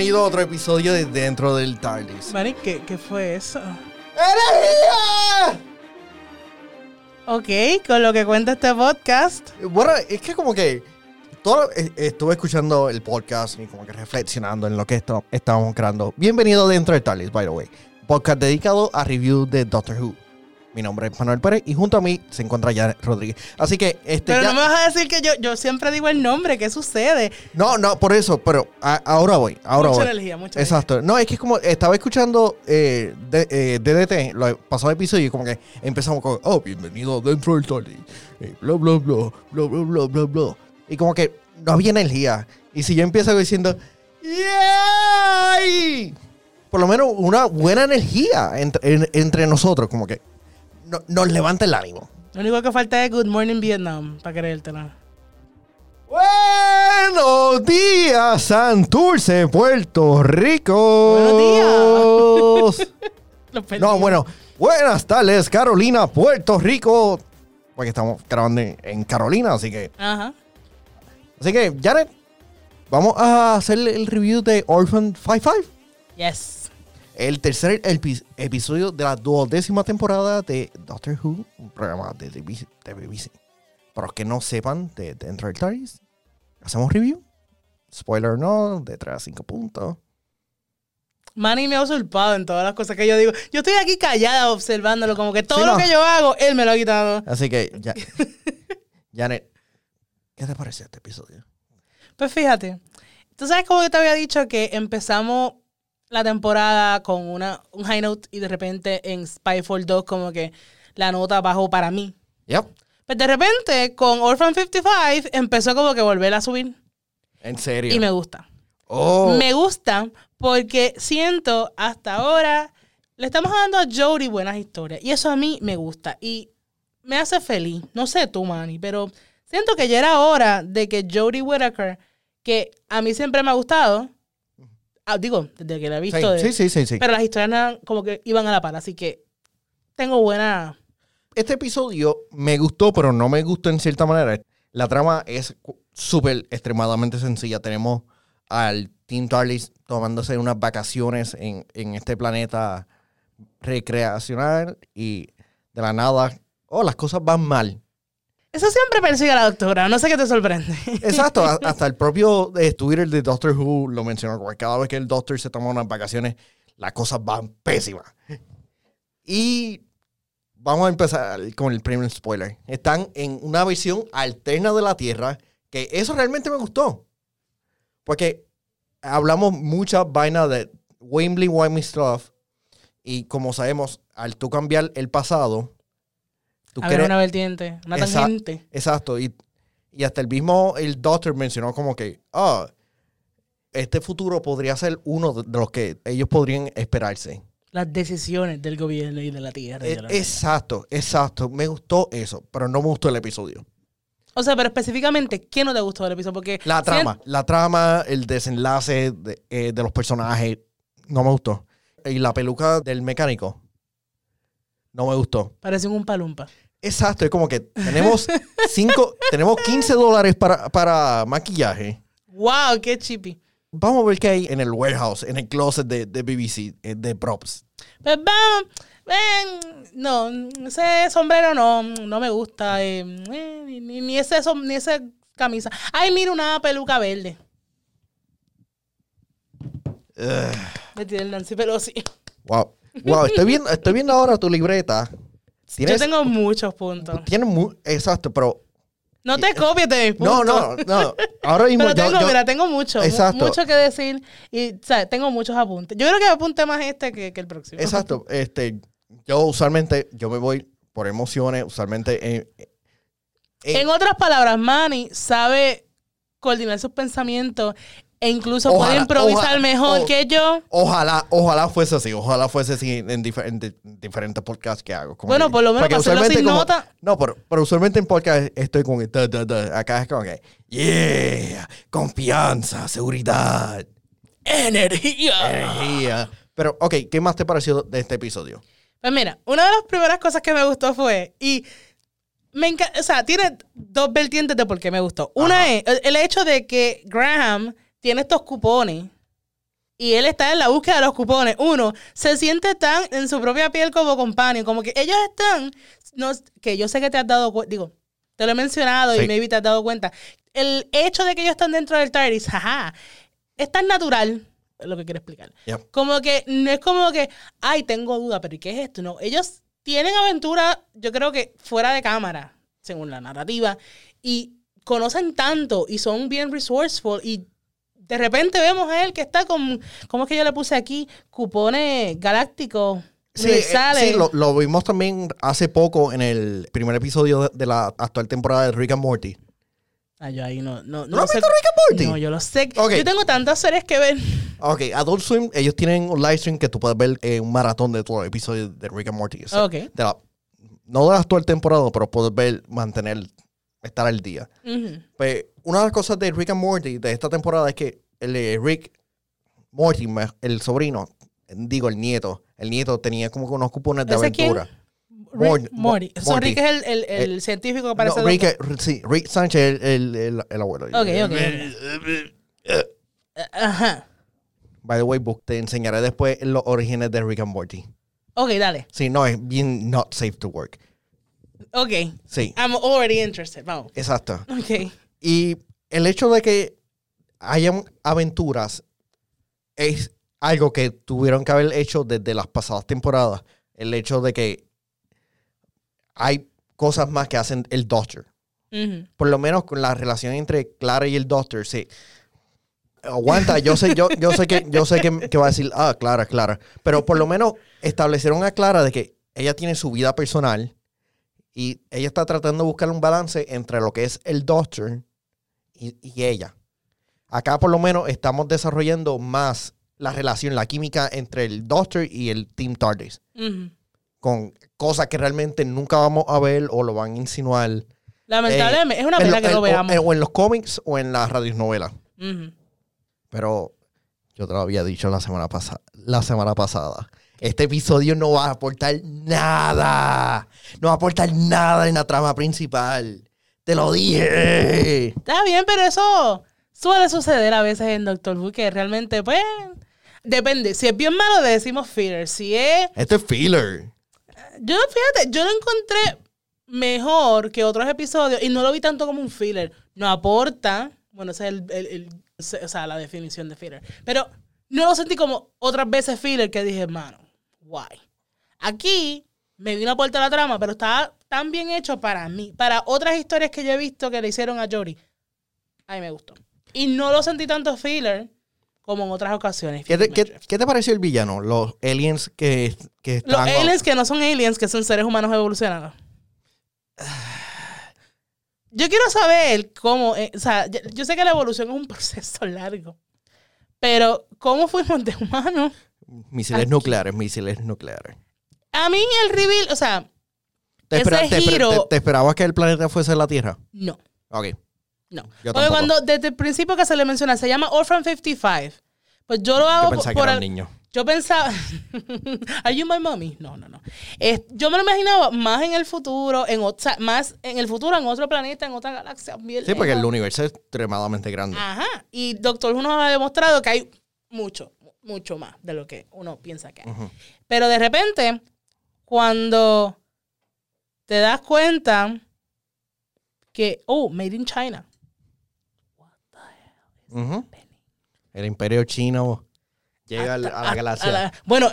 Bienvenido a otro episodio de Dentro del TARDIS. ¿qué, ¿qué fue eso? ¡Energía! Ok, con lo que cuenta este podcast. Bueno, es que como que todo, eh, estuve escuchando el podcast y como que reflexionando en lo que esto, estábamos creando. Bienvenido Dentro del TARDIS, by the way. Podcast dedicado a review de Doctor Who. Mi nombre es Manuel Pérez y junto a mí se encuentra Janet Rodríguez. Así que este Pero ya- no me vas a decir que yo, yo siempre digo el nombre, ¿qué sucede? No, no, por eso, pero a- ahora voy, ahora mucha voy. energía, mucha Exacto. No, es que como estaba escuchando eh, de- eh, DDT, lo pasado episodio, y como que empezamos con, oh, bienvenido dentro del eh, Bla, bla, bla, bla, bla, bla, bla, bla. Y como que no había energía. Y si yo empiezo diciendo, ¡Yay! Por lo menos una buena energía entre, en- entre nosotros, como que no- nos levanta el ánimo. Lo único que falta es Good Morning Vietnam, para creértelo. Buenos días, Santurce, Puerto Rico. Buenos días. Perdí. No, bueno, buenas tardes, Carolina, Puerto Rico. Porque estamos grabando en, en Carolina, así que. Ajá. Así que, Janet, vamos a hacer el review de Orphan 55. Yes. El tercer epi- episodio de la duodécima temporada de Doctor Who, un programa de BBC. de BBC. Para los que no sepan de Dentro del TARDIS, hacemos review. Spoiler no, de 3 a 5 puntos. Manny me ha usurpado en todas las cosas que yo digo. Yo estoy aquí callada observándolo, como que todo Sí, lo que yo hago, él me lo ha quitado. Así que, ya, Janet, ¿qué te parece este episodio? Pues fíjate, tú sabes como que te había dicho que empezamos la temporada con una, un high note y de repente en Spyfall 2 como que la nota bajó para mí. Yep. Pues de repente con Orphan 55 empezó como que volver a subir En serio. y me gusta. oh, Me gusta porque siento hasta ahora le estamos dando a Jodie buenas historias y eso a mí me gusta y me hace feliz. No sé tú, Manny, pero siento que ya era hora de que Jodie Whittaker, que a mí siempre me ha gustado, ah, digo, desde que la he sí, visto, de- sí, sí, sí, sí. pero las historias eran como que iban a la par, así que tengo buena... Este episodio me gustó, pero no me gustó en cierta manera. La trama es súper extremadamente sencilla. Tenemos al Team TARDIS tomándose unas vacaciones en, en este planeta recreacional y de la nada, oh, las cosas van mal. Eso siempre persigue a la doctora, no sé qué te sorprende. Exacto, hasta el propio eh, Twitter de Doctor Who lo mencionó, cada vez que el Doctor se toma unas vacaciones, las cosas van pésimas. Y vamos a empezar con el primer spoiler. Están en una visión alterna de la Tierra, que eso realmente me gustó. Porque hablamos mucha vaina de Wembley, Wimey stuff, y como sabemos, al tú cambiar el pasado, tú crees- una vertiente, una tangente. Exacto. Y, y hasta el mismo, el doctor mencionó como que, ah, este futuro podría ser uno de los que ellos podrían esperarse. Las decisiones del gobierno y de la tierra. y E- de la- exacto, exacto. Me gustó eso, pero no me gustó el episodio. O sea, pero específicamente, ¿qué no te gustó del episodio? Porque La trama, la trama, el desenlace de, eh, de los personajes, no me gustó. Y la peluca del mecánico, no me gustó. Parece un palumpa. Exacto, es como que tenemos cinco, tenemos 15 dólares para, para maquillaje. ¡Wow! ¡Qué chippy! Vamos a ver qué hay en el warehouse, en el closet de, de BBC, eh, de props. Pues vamos. ven, no, ese sombrero no, no me gusta. eh, eh, ni, ni- ese, som- ni esa camisa. Ay, mira una peluca verde. Me tiré el Nancy Pelosi. wow. Wow, estoy viendo, estoy viendo ahora tu libreta. Yo tengo muchos puntos. tienes mu- exacto, pero No te copies de mis no, puntos. no, no. Ahora mismo Pero tengo, yo- mira, tengo mucho, mu- Exacto. mucho que decir y, ¿sabes? Tengo muchos apuntes. Yo creo que apunte más este que, que el próximo. exacto, este, yo usualmente, yo me voy por emociones, usualmente en, en- En otras palabras, Manny sabe coordinar sus pensamientos e incluso Ojalá, puede improvisar ojalá, mejor o- que yo. Ojalá, ojalá fuese así, ojalá fuese así en, diferentes diferentes podcasts que hago. Bueno, por lo menos para hacerlo sin como- nota. No, pero, pero usualmente en podcast estoy con el da, da, da. acá es como que, yeah, confianza, seguridad, Energía. energía. Pero, ok, ¿qué más te pareció de este episodio? Pues mira, una de las primeras cosas que me gustó fue, y me encanta, o sea, tiene dos vertientes de por qué me gustó. Una Ajá. es el hecho de que Graham tiene estos cupones y él está en la búsqueda de los cupones. Uno, se siente tan en su propia piel como companion, como que ellos están, no, que yo sé que te has dado cuenta, digo, te lo he mencionado Sí. y maybe te has dado cuenta. El hecho de que ellos están dentro del TARDIS, jaja, es tan natural, es lo que quiero explicar. Como que no es como que, ay, tengo duda, pero ¿y qué es esto? No, ellos tienen aventura, yo creo que fuera de cámara, según la narrativa, y conocen tanto y son bien resourceful y de repente vemos a él que está con, ¿cómo es que yo le puse aquí? Cupones galácticos Sí, eh, sí, lo, lo vimos también hace poco en el primer episodio de, de la actual temporada de Rick and Morty. Ah, yo ahí no, no, ¿No no has sé. visto Rick and Morty? No, yo lo sé. Yo tengo tantas series que ver. Ok, Adult Swim, ellos tienen un live stream que tú puedes ver eh, un maratón de todos los episodios de Rick and Morty. O sea, Ok. de la- no de la actual temporada, pero puedes ver, mantener, estar al día. Pues una de las cosas de Rick and Morty de esta temporada es que el eh, Rick Morty, el sobrino, digo el nieto, el nieto tenía como que unos cupones de ¿Ese quién? aventura. Rick Mor- Morty. Morty. Rick es el, el, el científico que No, parece Rick, doctor. eh, sí, Rick Sánchez, el, el, el- el abuelo. Ok, ok, Eh, Ajá. By the way, book, te enseñaré después los orígenes de Rick and Morty. Ok, dale. Sí, no, es bien not safe to work. Ok. Sí, I'm already interested. Vamos. exacto. Ok. Y el hecho de que hayan aventuras es algo que tuvieron que haber hecho desde las pasadas temporadas. El hecho de que hay cosas más que hacen el Doctor. Por lo menos con la relación entre Clara y el Doctor, sí. Aguanta, yo sé, yo, yo sé que yo sé que, que va a decir, ah, Clara, Clara. Pero por lo menos establecieron a Clara de que ella tiene su vida personal y ella está tratando de buscar un balance entre lo que es el Doctor y, y ella. Acá por lo menos estamos desarrollando más la relación, la química entre el Doctor y el Team TARDIS. Con cosas que realmente nunca vamos a ver o lo van a insinuar. Lamentablemente, es una en pena lo- que en- lo veamos. o en los cómics o en las radionovelas. Ujú. Pero yo te lo había dicho la semana pasada. La semana pasada. Este episodio no va a aportar nada. No va a aportar nada en la trama principal. Te lo dije. Está bien, pero eso suele suceder a veces en Doctor Who, que realmente, pues, depende. Si es bien malo, le decimos filler. Si es... Este es filler. Yo, fíjate, yo lo encontré mejor que otros episodios y no lo vi tanto como un filler. No aporta, bueno, esa es el, el- el- o sea, la definición de filler. Pero no lo sentí como otras veces filler que dije, hermano, guay. Aquí me vino a aportar la trama, pero estaba tan bien hecho para mí. Para otras historias que yo he visto que le hicieron a Jory, a mí me gustó. Y no lo sentí tanto filler como en otras ocasiones. ¿Qué te, qué- qué te pareció el villano? Los aliens que, que Los están... aliens que no son aliens, que son seres humanos evolucionados. Yo quiero saber cómo, eh, o sea, yo, yo sé que la evolución es un proceso largo, pero ¿cómo fuimos de humanos? Misiles Aquí. nucleares, misiles nucleares. A mí el reveal, o sea, ¿Te, Ese espera- te espera- giro- te- te esperabas que el planeta fuese la Tierra? no, Ok. no. Yo Porque cuando desde el principio que se le menciona, se llama Orphan 55, pues yo lo hago Yo por, pensaba que por era el- un niño. Yo pensaba, ¿Are you my mommy? No, no, no. Yo me lo imaginaba más en el futuro, en ot- o sea, más en el futuro, en otro planeta, en otra galaxia. bien Sí, porque el universo es extremadamente grande. Ajá. Y Doctor Who nos ha demostrado que hay mucho, mucho más de lo que uno piensa que hay. Pero de repente, cuando te das cuenta que, oh, made in China. Ujú. El imperio chino llega a, la A- galaxia. a la- bueno,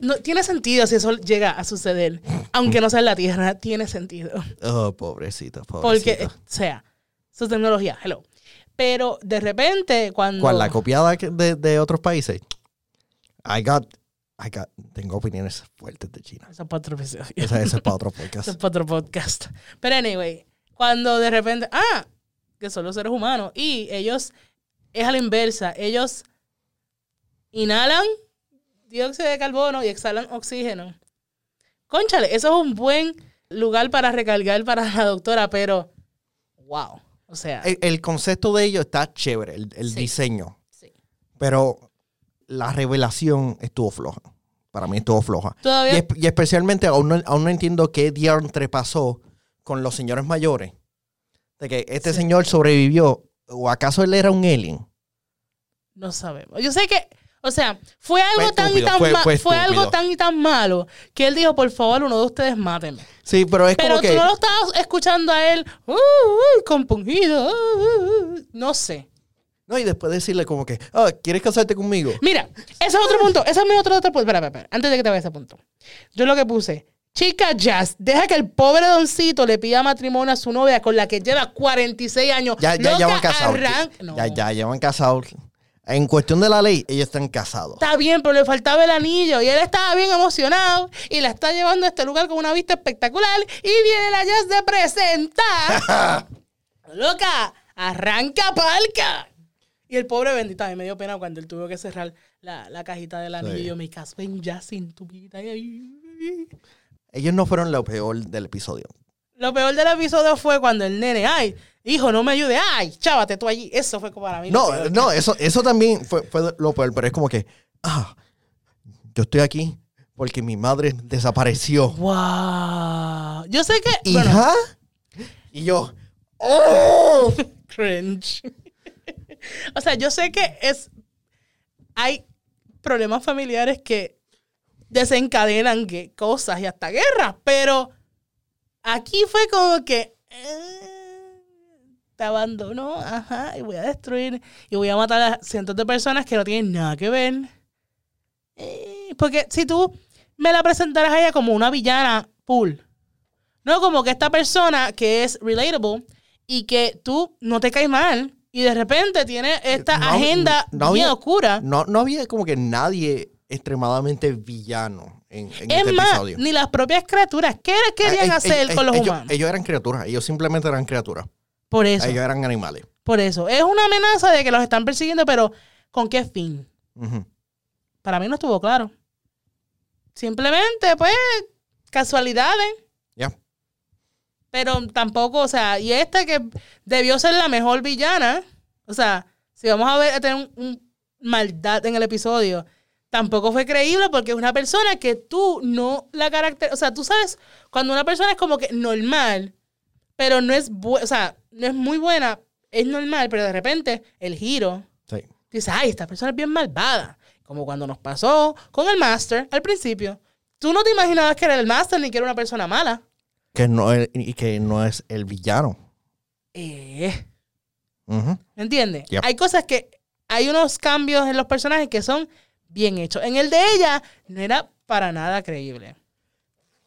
no, tiene sentido si eso llega a suceder. Aunque no sea en la Tierra, tiene sentido. Oh, pobrecito, Porque, pobrecito. eh, o sea, su tecnología, hello. Pero de repente, cuando. ¿Cuál? ¿La copiada de, de otros países? I got, I got, tengo opiniones fuertes de China. Eso es para otro episodio. Ese, ese es para otro Eso podcast. es para otro podcast. Pero anyway, cuando de repente, ah, que son los seres humanos y ellos, es a la inversa, ellos inhalan dióxido de carbono y exhalan oxígeno. Conchale, eso es un buen lugar para recargar para la doctora, pero wow. O sea, El, el concepto de ello está chévere, el, el Sí. diseño. sí. Pero la revelación estuvo floja. Para mí estuvo floja. Y, todavía es- y especialmente aún no, aún no entiendo qué diantre pasó con los señores mayores. De que este Sí. señor sobrevivió. ¿O acaso él era un alien? no sabemos. Yo sé que, O sea, fue algo Fue tan y tan fue- ma- fue fue algo estúpido. tan y tan malo que él dijo, por favor, uno de ustedes mátenme. Sí, pero es Pero como tú que... no lo estabas escuchando a él, uh, uh, compungido, uh, uh, uh. no sé. No, y después decirle como que, ah, ¿quieres casarte conmigo? Mira, ese es otro punto. Ese es mi otro, otro punto. Espera, espera, espera. Antes de que te vaya a ese punto. Yo lo que puse. Chica Jazz, deja que el pobre doncito le pida matrimonio a su novia con la que lleva 46 años. Ya, ya, ya Loca, van casados. No. Ya, ya, ya van casados. En cuestión de la ley, ellos están casados. Está bien, pero le faltaba el anillo y él estaba bien emocionado y la está llevando a este lugar con una vista espectacular y viene la Jazz de presentar. Loca, arranca palca. Y el pobre bendito, a mí me dio pena cuando él tuvo que cerrar la, la cajita del anillo Sí. y yo me caso en Jazz sin tu vida. Ellos no fueron lo peor del episodio. Lo peor del episodio fue cuando el nene, ay, hijo, no me ayude, ay, chávate tú allí. Eso fue como para mí. No, no, eso, eso también fue, fue lo peor, pero es como que, ah, yo estoy aquí porque mi madre desapareció. Wow. Yo sé que. Bueno, ¿Hija? Y yo, ¡oh! cringe. o sea, yo sé que es. Hay problemas familiares que desencadenan que cosas y hasta guerras, pero aquí fue como que. eh, te abandono, ajá, y voy a destruir y voy a matar a cientos de personas que no tienen nada que ver. Eh, porque si tú me la presentaras a ella como una villana pool, no como que esta persona que es relatable y que tú no te caes mal y de repente tiene esta No, agenda no bien había- oscura. No, no había como que nadie extremadamente villano en, en es este más, episodio. ni las propias criaturas. ¿Qué querían Eh, eh, hacer eh, con los ellos, humanos? Ellos eran criaturas, ellos simplemente eran criaturas. por eso, Ellos eran animales. por eso. Es una amenaza de que los están persiguiendo, pero ¿con qué fin? Para mí no estuvo claro. Simplemente, pues, casualidades. Ya. Pero tampoco, o sea, y esta que debió ser la mejor villana, o sea, si vamos a ver a tener un, un maldad en el episodio, tampoco fue creíble porque es una persona que tú no la carácter, o sea, tú sabes, cuando una persona es como que normal, pero no es, bu- o sea, no es muy buena, es normal, pero de repente el giro, Sí. dices, ay, esta persona es bien malvada, como cuando nos pasó con el Master al principio. Tú no te imaginabas que era el Master ni que era una persona mala. Que no es, y que no es el villano. Eh. ¿Me entiendes? Yep. Hay cosas que. Hay unos cambios en los personajes que son bien hechos. En el de ella no era para nada creíble.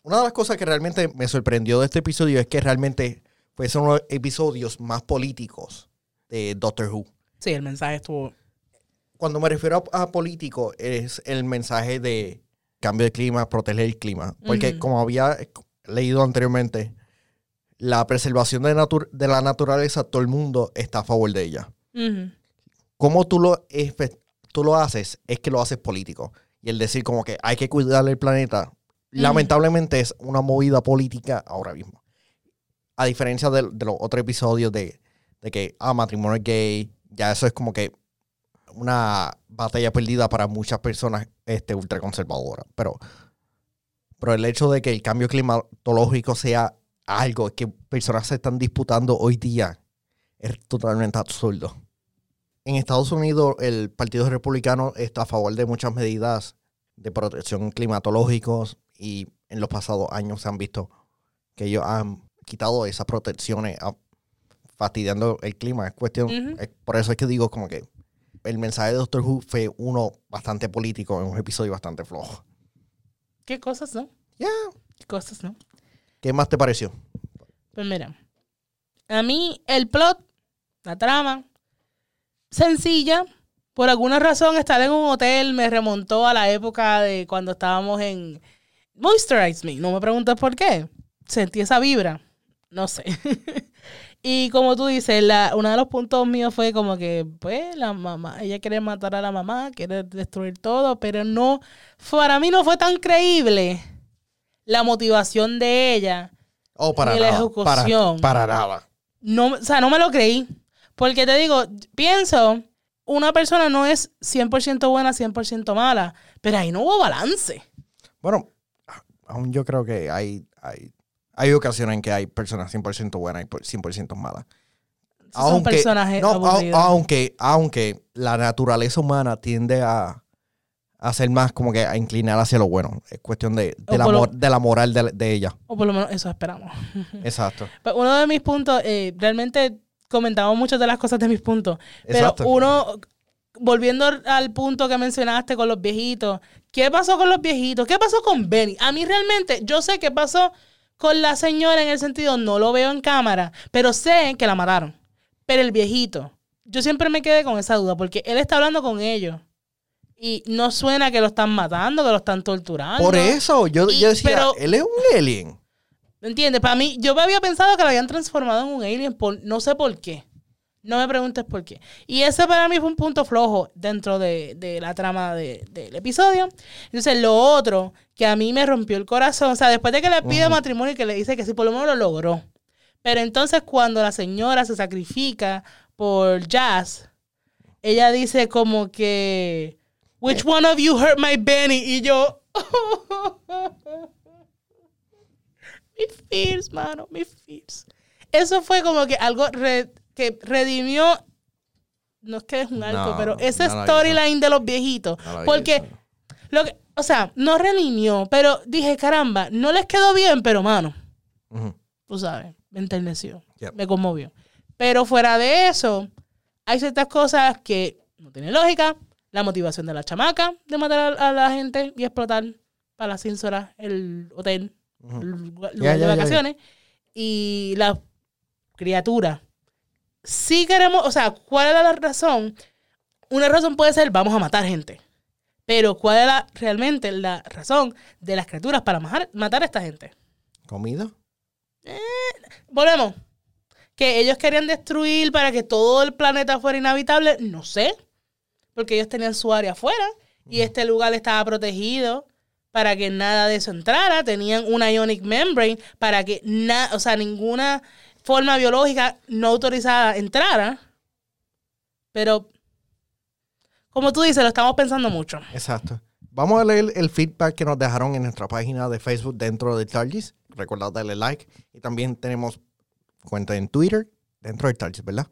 Una de las cosas que realmente me sorprendió de este episodio es que realmente fue uno de los episodios más políticos de Doctor Who. Sí, el mensaje estuvo. Cuando me refiero a, a político, es el mensaje de cambio de clima, proteger el clima. Porque como había leído anteriormente, la preservación de, de la naturaleza, todo el mundo está a favor de ella. Ujú. Cómo tú lo, tú lo haces es que lo haces político. Y el decir como que hay que cuidar el planeta, lamentablemente es una movida política ahora mismo. A diferencia de, de los otros episodios de, de que, ah, matrimonio gay, ya eso es como que una batalla perdida para muchas personas este, ultraconservadoras. Pero, pero el hecho de que el cambio climatológico sea algo que personas se están disputando hoy día es totalmente absurdo. En Estados Unidos, el Partido Republicano está a favor de muchas medidas de protección climatológicos y en los pasados años se han visto que ellos han quitado esas protecciones a- fastidiando el clima. Es cuestión, es- por eso es que digo como que el mensaje de Doctor Who fue uno bastante político en un episodio bastante flojo. ¿Qué cosas, no? Ya. ¿Qué cosas, no? ¿Qué más te pareció? Pues mira, a mí el plot, la trama, sencilla. Por alguna razón estar en un hotel me remontó a la época de cuando estábamos en Moisturize Me. No me preguntes por qué. Sentí esa vibra. No sé. y como tú dices, la, uno de los puntos míos fue como que, pues, la mamá, ella quiere matar a la mamá, quiere destruir todo, pero no, para mí no fue tan creíble la motivación de ella Oh, para Ni la nada. Para, ejecución. para nada. no, o sea, no me lo creí. Porque te digo, pienso, una persona no es 100% buena, 100% mala, pero ahí no hubo balance. Bueno, aún yo creo que hay, hay, hay ocasiones en que hay personas 100% buenas y por- 100% malas. Son personajes no, aburridos. aunque, aunque la naturaleza humana tiende a, a ser más como que a inclinar hacia lo bueno. Es cuestión de, de, la, lo- de la moral de, de ella. O por lo menos eso esperamos. Exacto. Pero uno de mis puntos, eh, realmente comentamos muchas de las cosas de mis puntos, pero Exacto. uno, volviendo al punto que mencionaste con los viejitos, ¿qué pasó con los viejitos? ¿Qué pasó con Benny? A mí realmente, yo sé qué pasó con la señora en el sentido, no lo veo en cámara, pero sé que la mataron. Pero el viejito, yo siempre me quedé con esa duda, porque él está hablando con ellos. Y no suena que lo están matando, que lo están torturando. Por eso, yo, Y- yo decía, pero- él es un alien. ¿Me entiendes? Para mí, yo me había pensado que lo habían transformado en un alien, por, no sé por qué. No me preguntes por qué. Y ese para mí fue un punto flojo dentro de, de la trama de- del episodio. Entonces, lo otro que a mí me rompió el corazón, o sea, después de que le pide matrimonio y que le dice que sí, por lo menos lo logró. Pero entonces, cuando la señora se sacrifica por Jazz, ella dice como que, Which one of you hurt my Benny? Y yo, mis fears, mano, mis fears. Eso fue como que algo re- que redimió, no es que es un arco, No, pero ese no storyline de los viejitos. No porque, lo que, o sea, no redimió, pero dije, caramba, no les quedó bien, pero mano, Ujú. tú sabes, me enterneció, Yep. me conmovió. Pero fuera de eso, hay ciertas cosas que no tienen lógica. La motivación de la chamaca de matar a, a la gente y explotar para las cínsoras el hotel, el lugar de vacaciones. Y la criatura. Si queremos, o sea, ¿cuál era la razón? Una razón puede ser, vamos a matar gente. Pero ¿cuál es la, realmente la razón de las criaturas para matar, matar a esta gente? ¿Comida? Volvemos. Que ellos querían destruir para que todo el planeta fuera inhabitable, no sé. Porque ellos tenían su área afuera y este lugar estaba protegido para que nada de eso entrara. Tenían una ionic membrane para que nada, o sea, ninguna forma biológica no autorizada entrara. Pero, como tú dices, lo estamos pensando mucho. Exacto. Vamos a leer el feedback que nos dejaron en nuestra página de Facebook dentro de Targis. Recordad darle like. Y también tenemos cuenta en Twitter dentro de Targis, ¿verdad?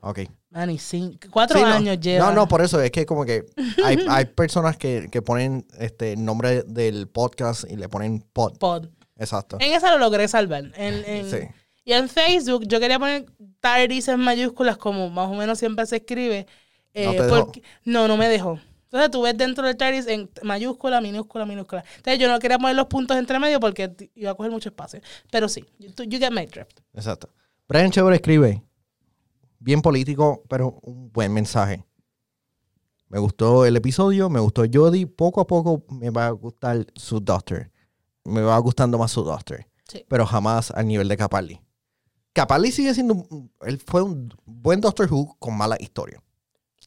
Ok. Manny, cinco- cuatro Sí, no. años lleva. No, no, por eso es que como que hay, hay personas que, que ponen este nombre del podcast y le ponen pod. Pod. Exacto. En esa lo logré salvar. En, en- Sí. Y en Facebook yo quería poner Tardis en mayúsculas como más o menos siempre se escribe. eh, ¿No te dejó? no, no me dejó. Entonces tú ves dentro del Tardis en mayúscula, minúscula, minúscula. Entonces yo no quería poner los puntos entre medio porque iba a coger mucho espacio. Pero sí, you, you get my drift. Exacto. Brian Chévere escribe, bien político, pero un buen mensaje. Me gustó el episodio, me gustó Jodie. Poco a poco me va a gustar su Doctor. Me va gustando más su Doctor. Sí. Pero jamás al nivel de Capaldi. Capaldi sigue siendo... un- Él fue un buen Doctor Who con mala historia.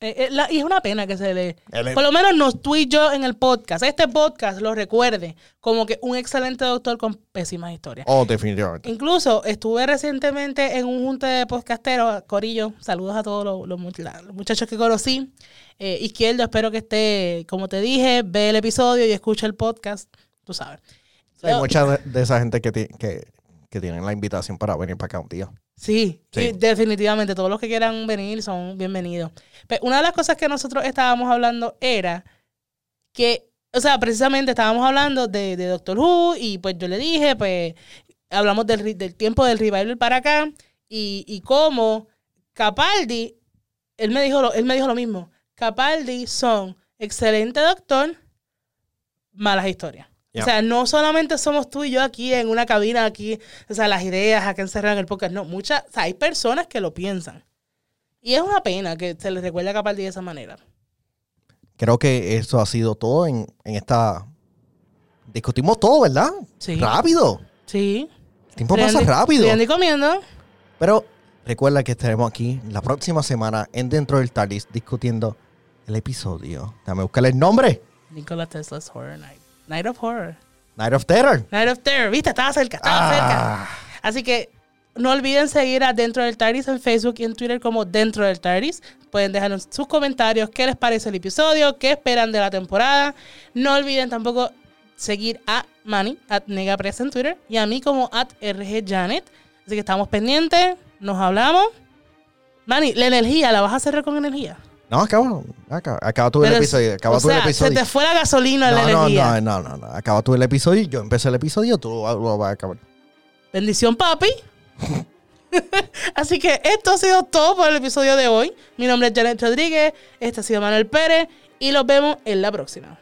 Eh, eh, la- y es una pena que se le... Es- Por lo menos nos tú y yo en el podcast. Este podcast lo recuerde como que un excelente doctor con pésimas historias. Oh, definitivamente. Incluso estuve recientemente en un junte de podcasteros, Corillo, saludos a todos los muchachos que conocí. Eh, Izquierdo, espero que esté, como te dije, ve el episodio y escucha el podcast, tú sabes. Hay mucha de, de esa gente que, ti- que, que tienen la invitación para venir para acá un día. Sí, Sí. definitivamente, todos los que quieran venir son bienvenidos. Pero una de las cosas que nosotros estábamos hablando era que, o sea, precisamente estábamos hablando de, de Doctor Who y pues yo le dije, pues hablamos del, del tiempo del revival para acá y, y cómo Capaldi, él me, dijo lo, él me dijo lo mismo, Capaldi son excelente doctor, malas historias. O sea, no solamente somos tú y yo aquí en una cabina, aquí, o sea, las ideas acá encerradas en el podcast. No, muchas, o sea, hay personas que lo piensan. Y es una pena que se les recuerde a Capaldi de esa manera. Creo que eso ha sido todo en, en esta... Discutimos todo, ¿verdad? Sí. Rápido. Sí. El tiempo pasa rápido. y comiendo. Pero recuerda que estaremos aquí la próxima semana en Dentro del TARDIS discutiendo el episodio. Dame buscarle el nombre. Nikola Tesla's Horror Night. Night of Horror. Night of Terror. Night of Terror. ¿Viste? Estaba cerca, estaba cerca. Ah, Así que no olviden seguir a Dentro del TARDIS en Facebook y en Twitter como Dentro del TARDIS. Pueden dejarnos sus comentarios, qué les parece el episodio, qué esperan de la temporada. No olviden tampoco seguir a Manny, at Negapress en Twitter, y a mí como at RGJanet. Así que estamos pendientes, nos hablamos. Manny, la energía, ¿la vas a cerrar con energía? No, acaba, acaba, acaba tú el Pero, episodio. Acaba o tú el episodio. se te fue la gasolina de la no, no, energía. no, no, no, no. Acaba tú el episodio. Yo empecé el episodio, tú lo, lo vas a acabar. Bendición, papi. Así que esto ha sido todo por el episodio de hoy. Mi nombre es Janet Rodríguez, este ha sido Manuel Pérez y los vemos en la próxima.